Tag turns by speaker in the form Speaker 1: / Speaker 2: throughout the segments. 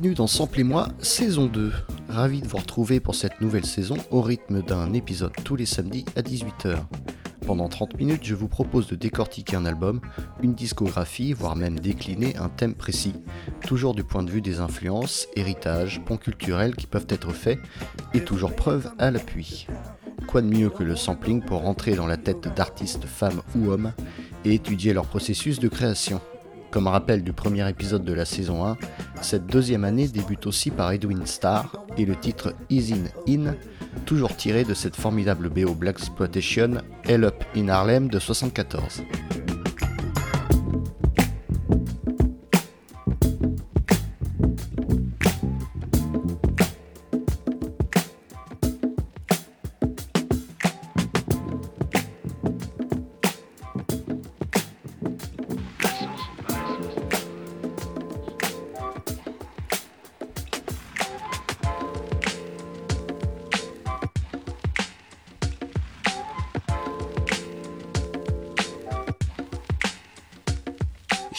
Speaker 1: Bienvenue dans Samplez-moi, saison 2. Ravi de vous retrouver pour cette nouvelle saison au rythme d'un épisode tous les samedis à 18h. Pendant 30 minutes, je vous propose de décortiquer un album, une discographie, voire même décliner un thème précis, toujours du point de vue des influences, héritages, ponts culturels qui peuvent être faits, et toujours preuve à l'appui. Quoi de mieux que le sampling pour rentrer dans la tête d'artistes femmes ou hommes et étudier leur processus de création? Comme rappel du premier épisode de la saison 1, cette deuxième année débute aussi par Edwin Starr et le titre Is In In, toujours tiré de cette formidable BO Black Exploitation Hell Up in Harlem de 74.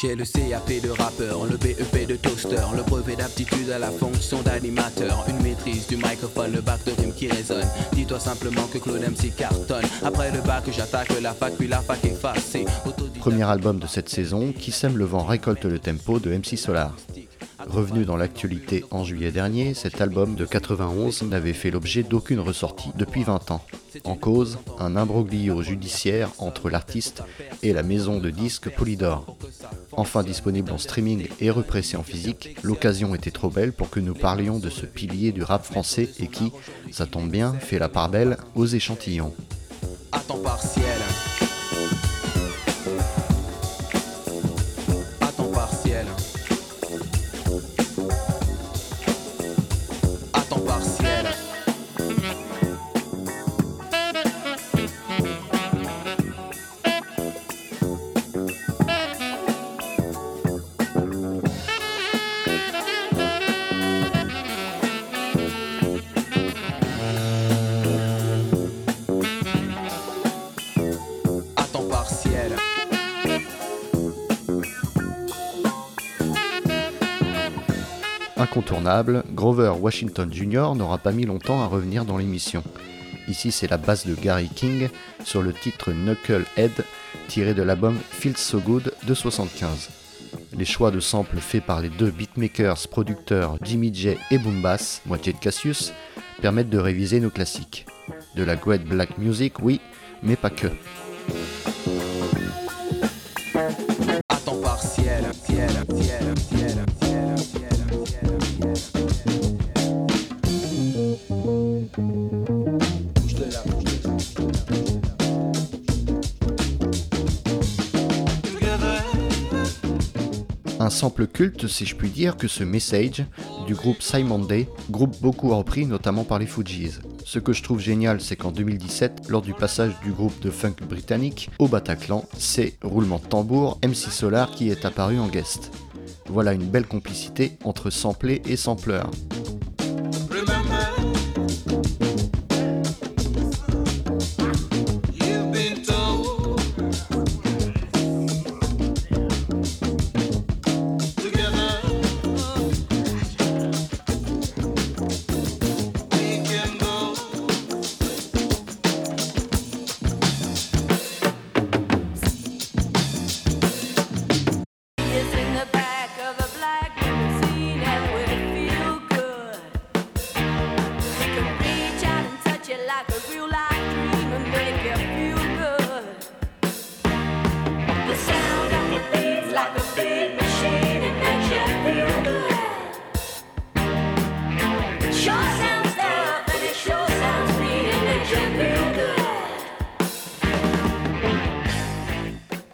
Speaker 2: J'ai le CAP de rappeur, le BEP de toaster, le brevet d'aptitude à la fonction d'animateur, une maîtrise du microphone, le bac de rime qui résonne. Dis-toi simplement que Claude MC cartonne. Après le bac, j'attaque la fac, puis la fac effacée.
Speaker 1: Premier album de cette saison, Qui sème le vent récolte le tempo de MC Solar. Revenu dans l'actualité en juillet dernier, cet album de 91 n'avait fait l'objet d'aucune ressortie depuis 20 ans. En cause, un imbroglio judiciaire entre l'artiste et la maison de disques Polydor. Enfin disponible en streaming et repressé en physique, l'occasion était trop belle pour que nous parlions de ce pilier du rap français et qui, ça tombe bien, fait la part belle aux échantillons. Grover Washington Jr. n'aura pas mis longtemps à revenir dans l'émission. Ici, c'est la basse de Gary King sur le titre Knucklehead, tiré de l'album Feels So Good de 75. Les choix de samples faits par les deux beatmakers, producteurs Jimmy J et Boom Bass, moitié de Cassius, permettent de réviser nos classiques. De la great black music, oui, mais pas que. Culte, si je puis dire, que ce Message du groupe Simon Day, groupe beaucoup repris notamment par les Fujis. Ce que je trouve génial, c'est qu'en 2017, lors du passage du groupe de funk britannique au Bataclan, c'est roulement de tambour MC Solar qui est apparu en guest. Voilà une belle complicité entre samplé et sampleur.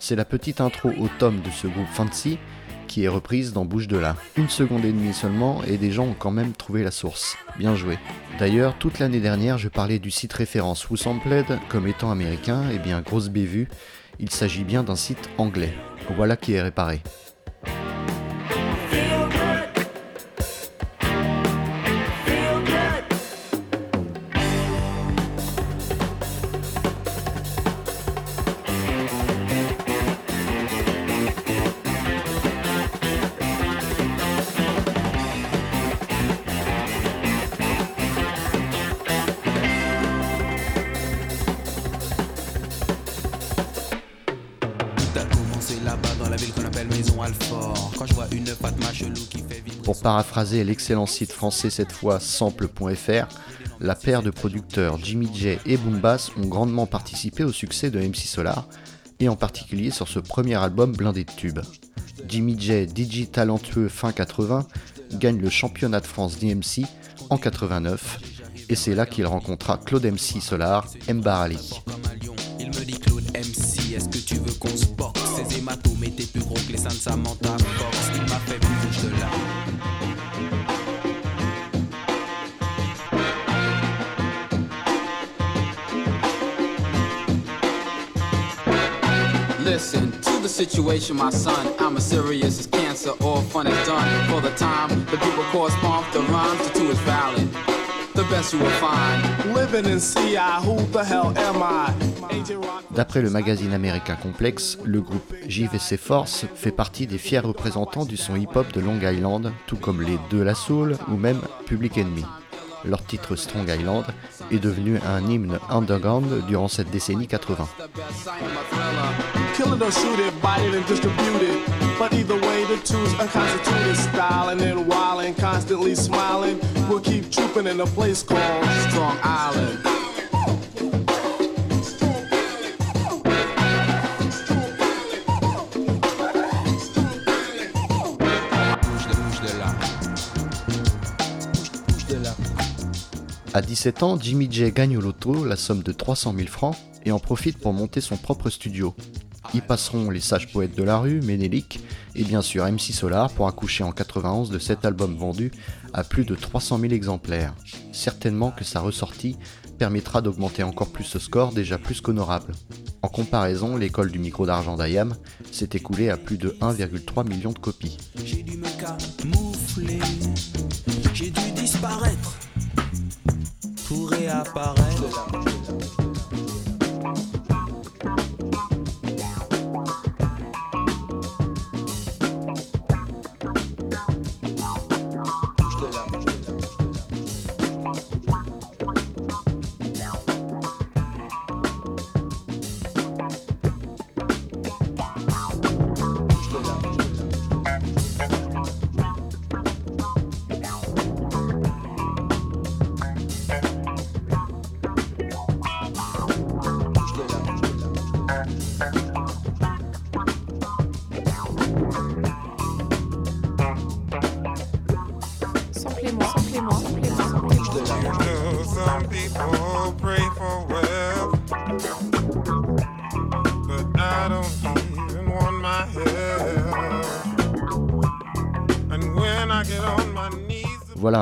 Speaker 1: C'est la petite intro au tome de ce groupe Fancy qui est reprise dans Bouche de là. Une seconde et demie seulement et des gens ont quand même trouvé la source. Bien joué. D'ailleurs, toute l'année dernière, je parlais du site référence Wosampled comme étant américain, et bien grosse bévue, il s'agit bien d'un site anglais. Voilà qui est réparé. Paraphraser l'excellent site français cette fois sample.fr, la paire de producteurs Jimmy J et Boombass ont grandement participé au succès de MC Solar, et en particulier sur ce premier album blindé de tubes. Jimmy J, DJ talentueux fin 80, gagne le championnat de France d'IMC en 89, et c'est là qu'il rencontra Claude MC Solar, Mbar
Speaker 3: situation, my son. I'm as serious as cancer, all fun is done. For the time, the people correspond the rhymes, the two is valid. The best you will find.
Speaker 4: Living in CI, who the hell am I?
Speaker 1: D'après le magazine américain Complex, le groupe JVC Force fait partie des fiers représentants du son hip-hop de Long Island, tout comme les De La Soul ou même Public Enemy. Leur titre Strong Island est devenu un hymne underground durant cette décennie 80. À 17 ans, Jimmy J gagne au loto la somme de 300 000 francs et en profite pour monter son propre studio. Y passeront les sages poètes de la rue, Ménélique et bien sûr MC Solar pour accoucher en 91 de cet album vendu à plus de 300 000 exemplaires. Certainement que sa ressortie permettra d'augmenter encore plus ce score déjà plus qu'honorable. En comparaison, l'école du micro d'argent d'Ayam s'est écoulée à plus de 1,3 million de copies.
Speaker 2: J'ai dû me camoufler. J'ai dû disparaître pour réapparaître.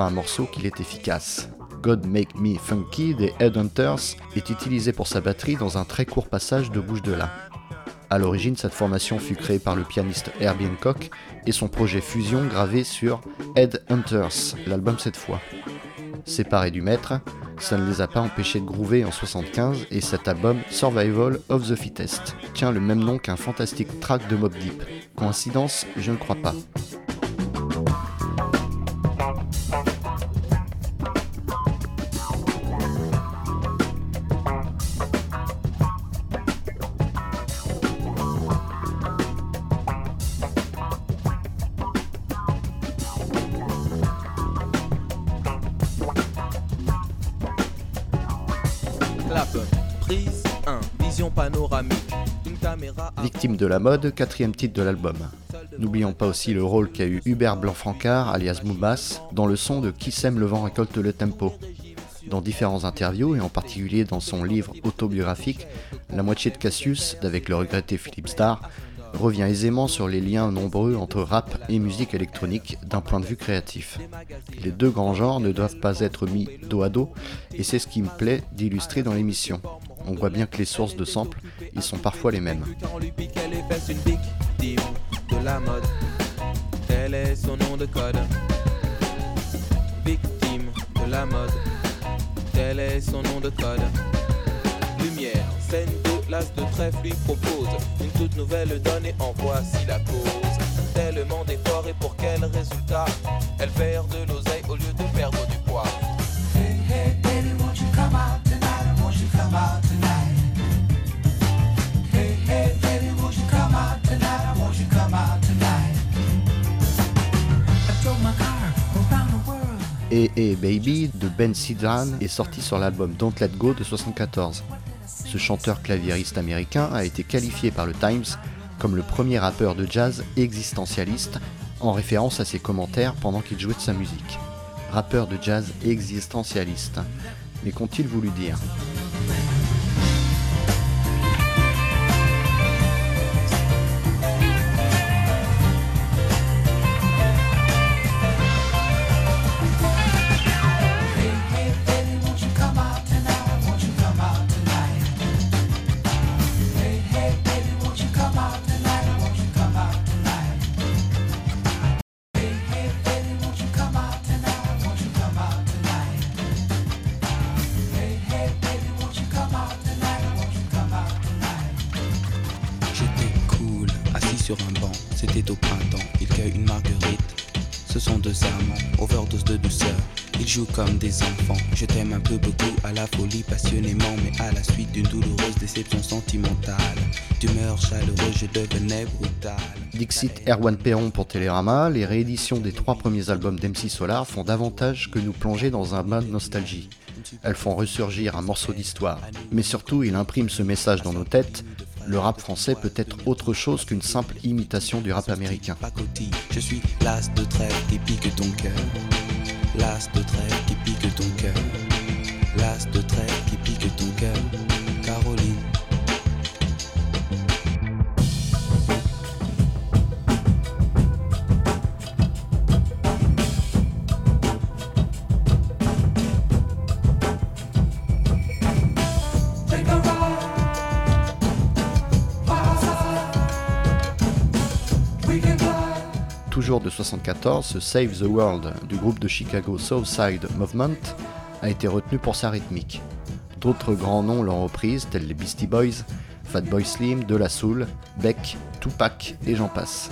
Speaker 1: Un morceau qu'il est efficace. God Make Me Funky des Headhunters est utilisé pour sa batterie dans un très court passage de Bouche de là. A l'origine, cette formation fut créée par le pianiste Herbie Hancock et son projet Fusion gravé sur Headhunters, l'album cette fois. Séparés du maître, ça ne les a pas empêchés de groover en 75 et cet album Survival of the Fittest tient le même nom qu'un fantastique track de Mob Deep. Coïncidence? Je ne crois pas. De la mode, quatrième titre de l'album. N'oublions pas aussi le rôle qu'a eu Hubert Blanc-Francard, alias Moubas, dans le son de Qui sème le vent récolte le tempo. Dans différents interviews, et en particulier dans son livre autobiographique, La moitié de Cassius, d'avec le regretté Philippe Starr, revient aisément sur les liens nombreux entre rap et musique électronique d'un point de vue créatif. Les deux grands genres ne doivent pas être mis dos à dos, et c'est ce qui me plaît d'illustrer dans l'émission. On voit bien que les sources de samples, ils sont parfois les mêmes.
Speaker 2: De. Tel est son nom de code. Victime de la mode. Tel est son nom de code. Lumière, scène de de trèfle lui propose une toute nouvelle donne et en voici la cause. Tellement d'efforts et pour quel résultat? Elle perd de l'oseille au lieu de perdre du
Speaker 1: Et et Baby de Ben Sidran est sorti sur l'album Don't Let Go de 74. Ce chanteur claviériste américain a été qualifié par le Times comme le premier rappeur de jazz existentialiste en référence à ses commentaires pendant qu'il jouait de sa musique. Rappeur de jazz existentialiste. Mais qu'ont-ils voulu dire?
Speaker 2: Sur un banc, c'était au printemps, il cueille une marguerite. Ce sont deux amants, overdose de douceur, ils jouent comme des enfants. Je t'aime un peu beaucoup, à la folie passionnément, mais à la suite d'une douloureuse déception sentimentale. D'humeur chaleureuse, je devenais brutal.
Speaker 1: Dixit Erwan Perron pour Télérama, les rééditions des trois premiers albums d'MC Solar font davantage que nous plonger dans un bain de nostalgie. Elles font ressurgir un morceau d'histoire. Mais surtout, il imprime ce message dans nos têtes le rap français peut être autre chose qu'une simple imitation du rap américain.
Speaker 2: De
Speaker 1: 74, ce Save the World du groupe de Chicago Southside Movement a été retenu pour sa rythmique. D'autres grands noms l'ont reprise, tels les Beastie Boys, Fatboy Slim, De La Soul, Beck, Tupac et j'en passe.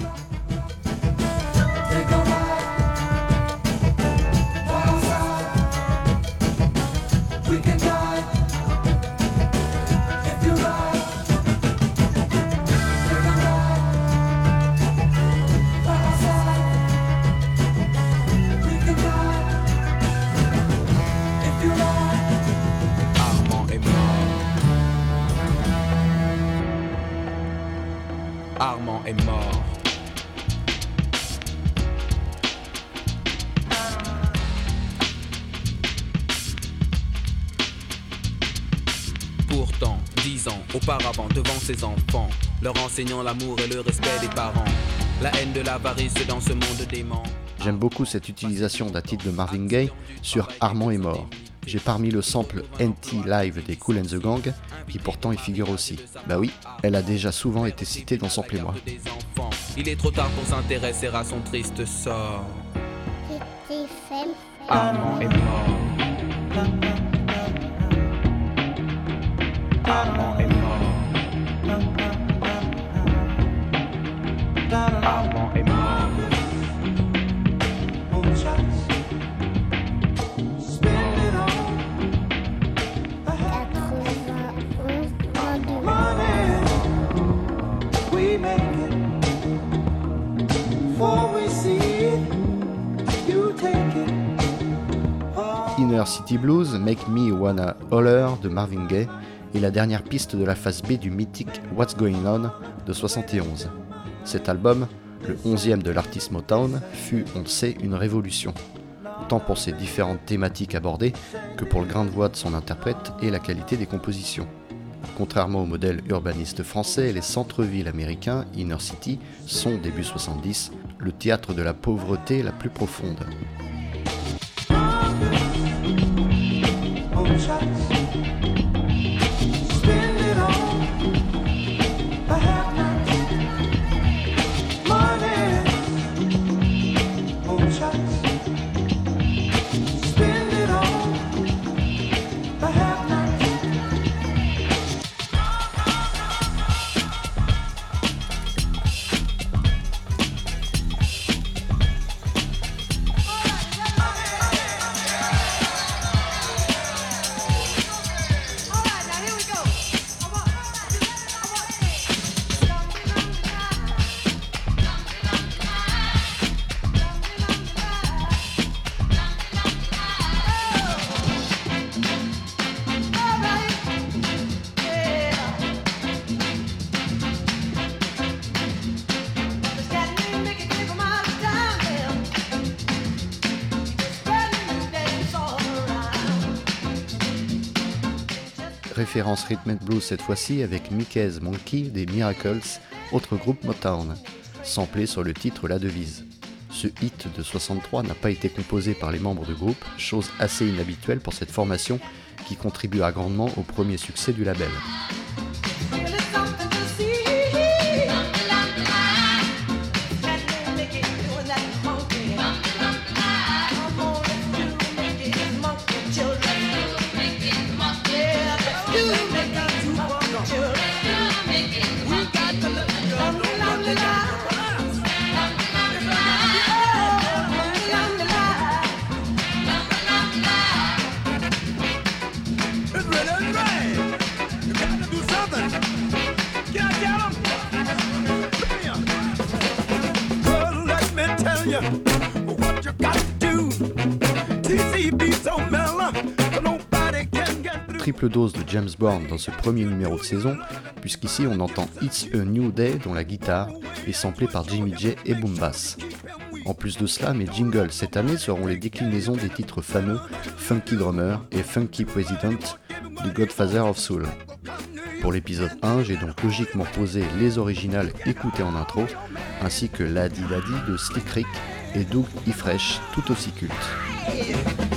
Speaker 2: Auparavant, devant ses enfants, leur enseignant l'amour et le respect des parents, la haine de l'avarice dans ce monde dément.
Speaker 1: J'aime beaucoup cette utilisation d'un titre de Marvin Gaye sur Armand est mort. J'ai parmi le sample NT Live des Cool and the Gang, qui pourtant y figure aussi. Bah oui, elle a déjà souvent été citée dans Sample et moi.
Speaker 2: Il est trop tard pour s'intéresser à son triste sort. Armand est mort. Armand est mort.
Speaker 1: Inner City Blues, Make Me Wanna Holler de Marvin Gaye est la dernière piste de la phase B du mythique What's Going On de 71. Cet album, le 11e de l'artiste Motown, fut, on le sait, une révolution. tant pour ses différentes thématiques abordées que pour le grain de voix de son interprète et la qualité des compositions. Contrairement au modèle urbaniste français, les centres-villes américains, Inner City, sont, début 70, le théâtre de la pauvreté la plus profonde. Rhythm and blues cette fois-ci avec Mickey's Monkey des Miracles, autre groupe Motown, samplé sur le titre La Devise. Ce hit de 63 n'a pas été composé par les membres du groupe, chose assez inhabituelle pour cette formation qui contribua grandement au premier succès du label. James Brown dans ce premier numéro de saison, puisqu'ici on entend It's a New Day dont la guitare est samplée par Jimmy J et Boom Bass. En plus de cela, mes jingles cette année seront les déclinaisons des titres fameux Funky Drummer et Funky President du Godfather of Soul. Pour l'épisode 1, j'ai donc logiquement posé les originales écoutées en intro, ainsi que Ladi Ladi de Slick Rick et Doug E. Fresh, tout aussi culte.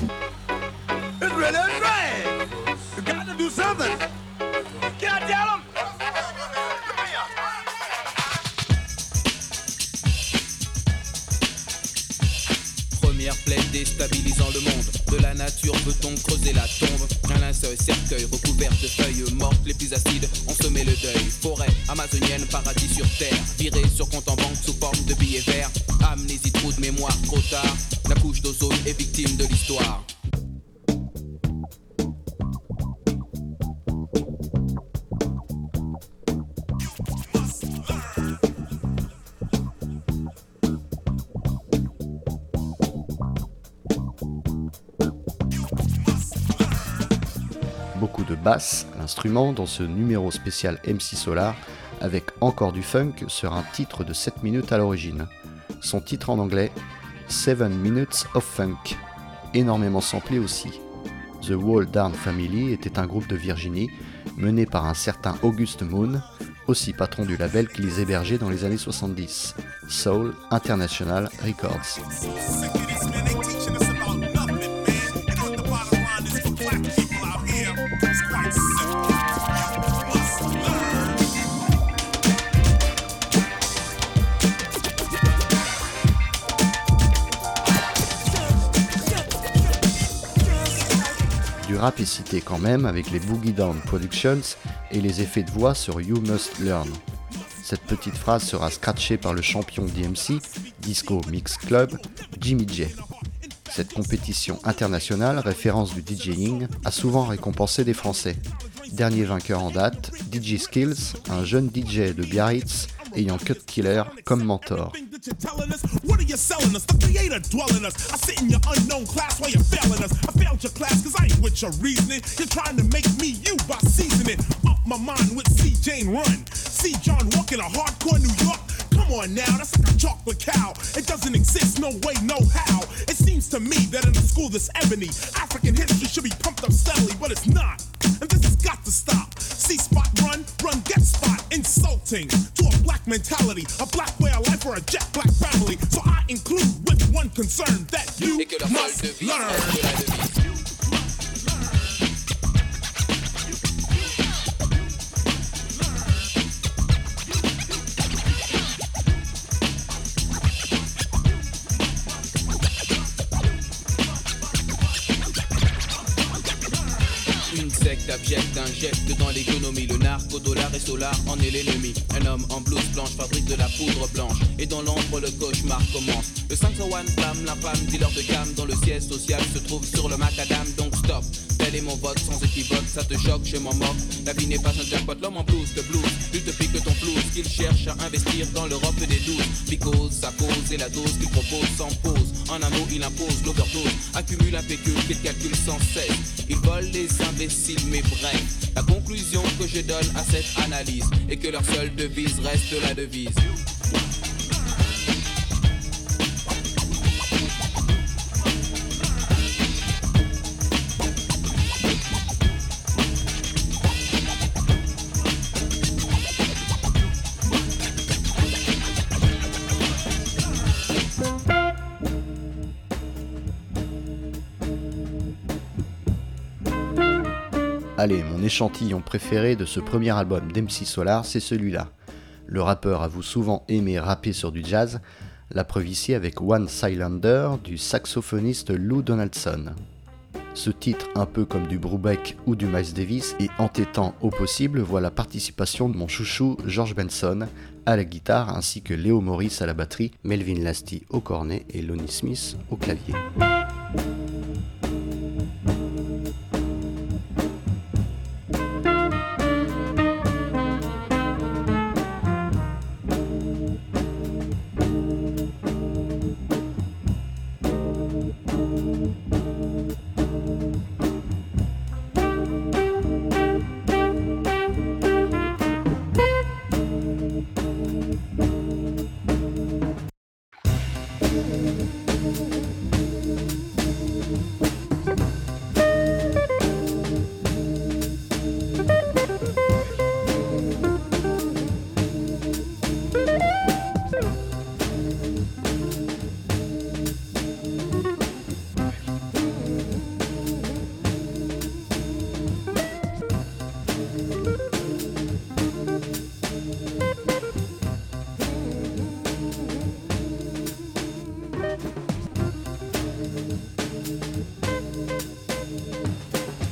Speaker 1: Basse, l'instrument, dans ce numéro spécial MC Solar, avec encore du funk sur un titre de 7 minutes à l'origine. Son titre en anglais, 7 Minutes of Funk, énormément samplé aussi. The Wall Down Family était un groupe de Virginie mené par un certain August Moon, aussi patron du label qui les hébergeait dans les années 70, Soul International Records. Du rap est cité quand même avec les Boogie Down Productions et les effets de voix sur You Must Learn. Cette petite phrase sera scratchée par le champion DMC, Disco Mix Club, Jimmy J. Cette compétition internationale, référence du DJing, a souvent récompensé des Français. Dernier vainqueur en date, DJ Skills, un jeune DJ de Biarritz ayant Cut Killer comme mentor.
Speaker 5: You're telling us? What are you selling us? The creator dwelling us. I sit in your unknown class while you're failing us. I failed your class cause I ain't with your reasoning. You're trying to make me you by seasoning. Up my mind with C. Jane Run. See John walking a hardcore New York. Come Come on now, that's like a chocolate cow. It doesn't exist, no way, no how. It seems to me that in a school this ebony, African history should be pumped up steadily, but it's not. And this has got to stop. See spot run, run get spot. Insulting to a black mentality, a black way of life, or a jet black family. So I include with one concern that you
Speaker 2: Et que leur seule
Speaker 5: must learn.
Speaker 2: Abjecte injecte dans l'économie le narco, dollar et solar en est l'ennemi. Un homme en blouse blanche fabrique de la poudre blanche et dans l'ombre le cauchemar commence. Le 501 flamme, la femme dealer de gamme dont le siège social se trouve sur le macadam donc stop. Mon vote sans équivoque, ça te choque, je m'en moque. La vie n'est pas un jackpot, l'homme en blouse te blues. Te pique ton flouze qu'il cherche à investir dans l'Europe des douze. Because sa cause et la dose qu'il propose sans pause. En un mot, il impose l'overdose, accumule un pécule qu'il calcule sans cesse. Il vole les imbéciles, mais bref. La conclusion que je donne à cette analyse est que leur seule devise reste la devise.
Speaker 1: Allez, mon échantillon préféré de ce premier album d'MC Solar, c'est celui-là. Le rappeur avoue souvent aimer rapper sur du jazz, la preuve ici avec One Cylinder du saxophoniste Lou Donaldson. Ce titre, un peu comme du Brubeck ou du Miles Davis, et entêtant au possible, voit la participation de mon chouchou George Benson à la guitare, ainsi que Léo Morris à la batterie, Melvin Lasty au cornet et Lonnie Smith au clavier.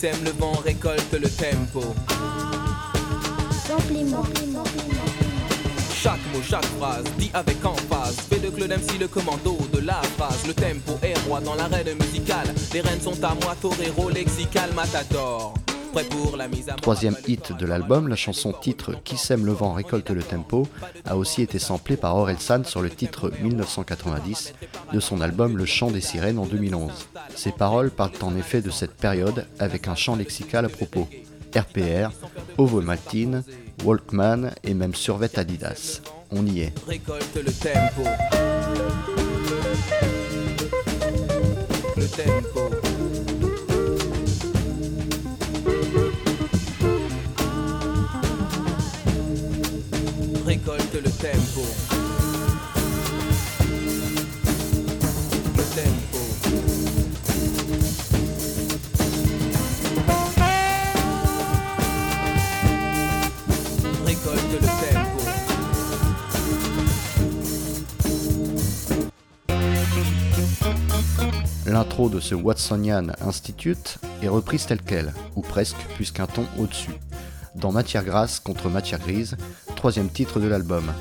Speaker 2: Sème le vent récolte le tempo. Chaque mot, chaque phrase, dit avec emphase. Fait de Claude MC le commando de la phrase. Le tempo est roi dans l'arène musicale. Les rênes sont à moi, torero, lexical, matador.
Speaker 1: Troisième hit de l'album, la chanson titre Qui sème le vent récolte le tempo a aussi été samplée par Orelsan sur le titre 1990 de son album Le chant des sirènes en 2011. Ces paroles parlent en effet de cette période avec un chant lexical à propos. RPR, Ovomaltine, Walkman et même survêt Adidas. On y est.
Speaker 2: Récolte le tempo. Le tempo. Tempo.
Speaker 1: L'intro de ce Watsonian Institute est reprise telle qu'elle, ou presque, puisqu'un ton au-dessus. Dans Matière grasse contre matière grise, troisième titre de l'album.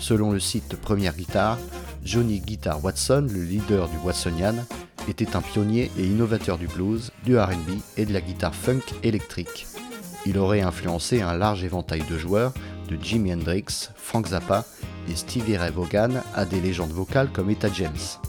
Speaker 1: Selon le site Première Guitare, Johnny Guitar Watson, le leader du Watsonian, était un pionnier et innovateur du blues, du RB et de la guitare funk électrique. Il aurait influencé un large éventail de joueurs, de Jimi Hendrix, Frank Zappa et Stevie Ray Vaughan à des légendes vocales comme Etta James.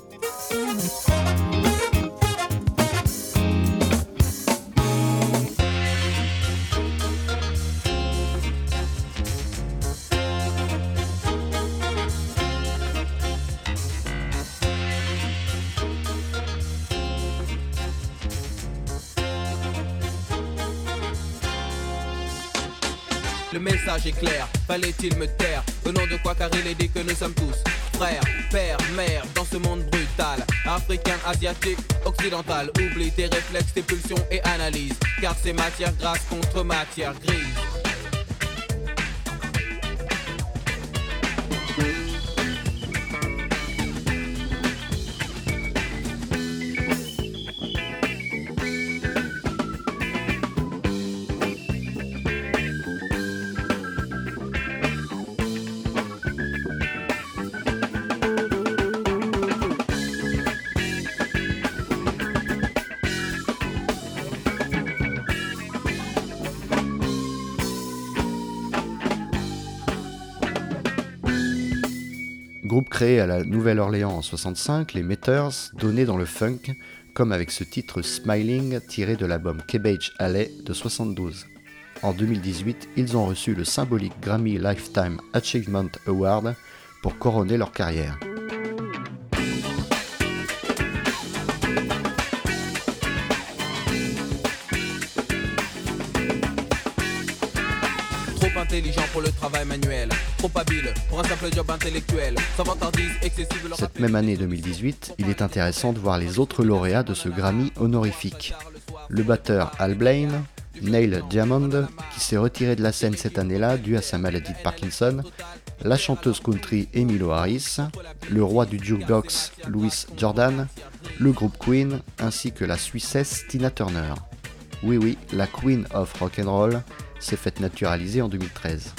Speaker 2: Fallait-il me taire Au nom de quoi car il est dit que nous sommes tous frères, pères, mères dans ce monde brutal Africain, asiatique, occidental Oublie tes réflexes, tes pulsions et analyses Car c'est matière grasse contre matière grise
Speaker 1: Groupe créé à la Nouvelle-Orléans en 65, les Meters donnaient dans le funk, comme avec ce titre Smiling tiré de l'album Cabbage Alley de 72. En 2018, ils ont reçu le symbolique Grammy Lifetime Achievement Award pour couronner leur carrière. Cette même année 2018, il est intéressant de voir les autres lauréats de ce Grammy honorifique. Le batteur Al Blaine, Neil Diamond, qui s'est retiré de la scène cette année-là dû à sa maladie de Parkinson, la chanteuse country Emilio Harris, le roi du jukebox Louis Jordan, le groupe Queen, ainsi que la Suissesse Tina Turner. Oui oui, la Queen of Rock'n'Roll s'est faite naturaliser en 2013.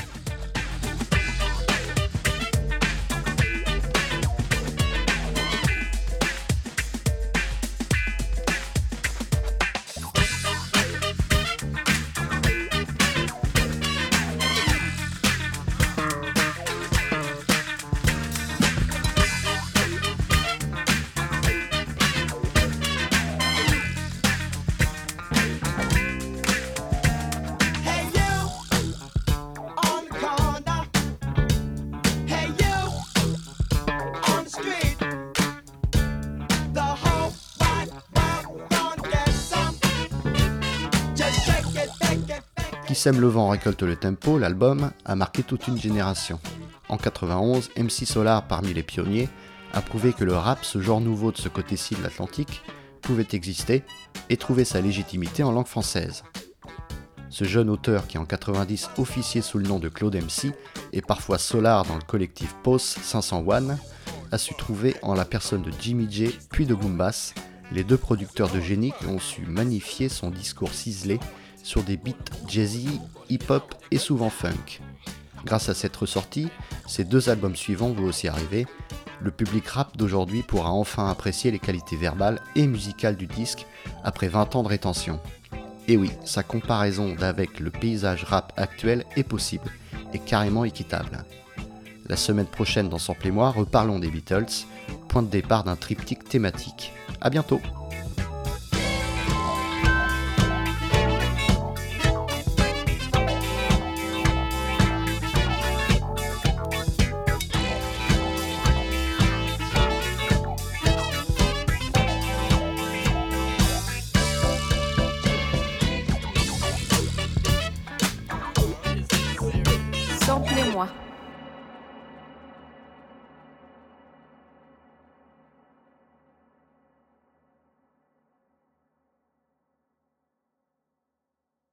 Speaker 1: Sème le vent récolte le tempo, l'album a marqué toute une génération. En 91, MC Solar, parmi les pionniers, a prouvé que le rap, ce genre nouveau de ce côté-ci de l'Atlantique, pouvait exister et trouver sa légitimité en langue française. Ce jeune auteur qui en 90 officiait sous le nom de Claude MC et parfois Solar dans le collectif Pose 501 a su trouver en la personne de Jimmy J puis de Goombas les deux producteurs de génie qui ont su magnifier son discours ciselé sur des beats jazzy, hip-hop et souvent funk. Grâce à cette ressortie, ces deux albums suivants vont aussi arriver. Le public rap d'aujourd'hui pourra enfin apprécier les qualités verbales et musicales du disque après 20 ans de rétention. Et oui, sa comparaison d'avec le paysage rap actuel est possible et carrément équitable. La semaine prochaine dans Sample et moi, reparlons des Beatles, point de départ d'un triptyque thématique. A bientôt